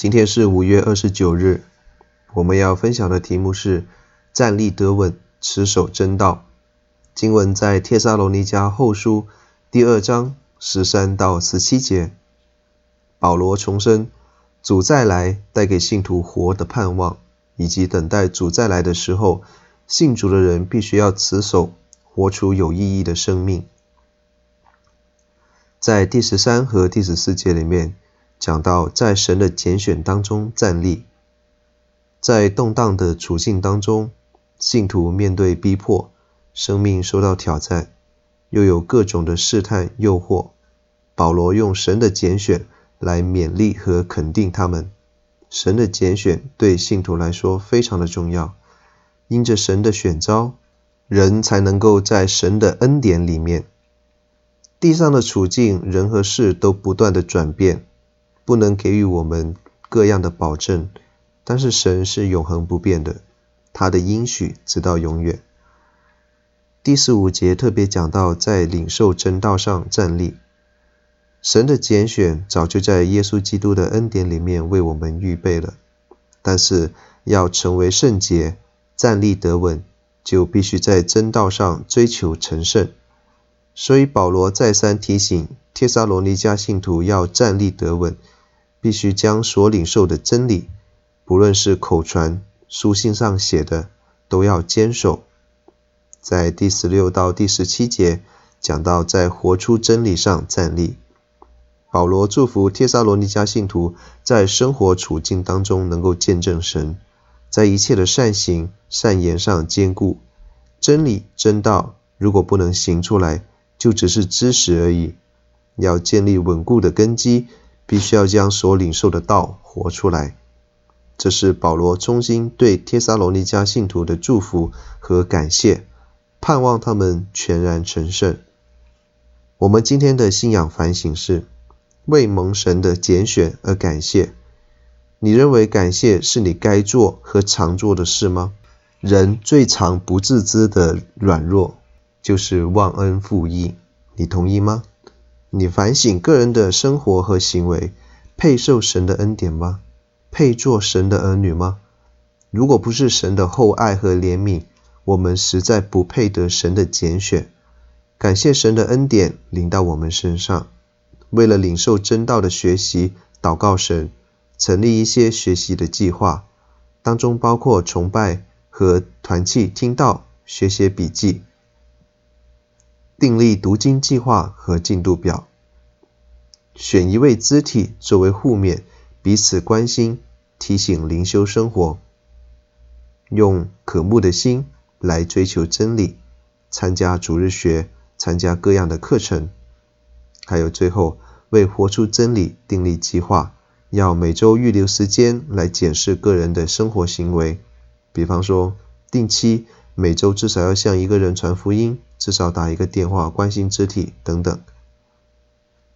今天是五月二十九日，我们要分享的题目是站立得稳，持守真道。经文在帖撒罗尼迦后书第二章十三到十七节。保罗重申主再来带给信徒活的盼望，以及等待主再来的时候，信主的人必须要持守，活出有意义的生命。在第十三和第十四节里面。讲到在神的拣选当中站立，在动荡的处境当中，信徒面对逼迫，生命受到挑战，又有各种的试探诱惑。保罗用神的拣选来勉励和肯定他们。神的拣选对信徒来说非常的重要，因着神的选召，人才能够在神的恩典里面。地上的处境，人和事都不断的转变。不能给予我们各样的保证，但是神是永恒不变的，他的应许直到永远。第十五节特别讲到，在领受真道上站立，神的拣选早就在耶稣基督的恩典里面为我们预备了，但是要成为圣洁、站立得稳，就必须在真道上追求成圣。所以保罗再三提醒帖撒罗尼迦信徒要站立得稳。必须将所领受的真理，不论是口传、书信上写的，都要坚守。在第十六到第十七节讲到，在活出真理上站立。保罗祝福帖撒罗尼迦信徒在生活处境当中能够见证神，在一切的善行、善言上坚固。真理、真道如果不能行出来，就只是知识而已。要建立稳固的根基。必须要将所领受的道活出来，这是保罗衷心对帖撒罗尼迦信徒的祝福和感谢，盼望他们全然成圣。我们今天的信仰反省是为蒙神的拣选而感谢。你认为感谢是你该做和常做的事吗？人最常不自知的软弱就是忘恩负义，你同意吗？你反省个人的生活和行为，配受神的恩典吗？配做神的儿女吗？如果不是神的厚爱和怜悯，我们实在不配得神的拣选。感谢神的恩典临到我们身上，为了领受真道的学习，祷告神，成立一些学习的计划，当中包括崇拜和团契听道、学写笔记。订立读经计划和进度表，选一位肢体作为互勉，彼此关心，提醒灵修生活，用渴慕的心来追求真理，参加主日学，参加各样的课程，还有最后为活出真理订立计划，要每周预留时间来检视个人的生活行为，比方说定期每周至少要向一个人传福音。至少打一个电话关心肢体等等，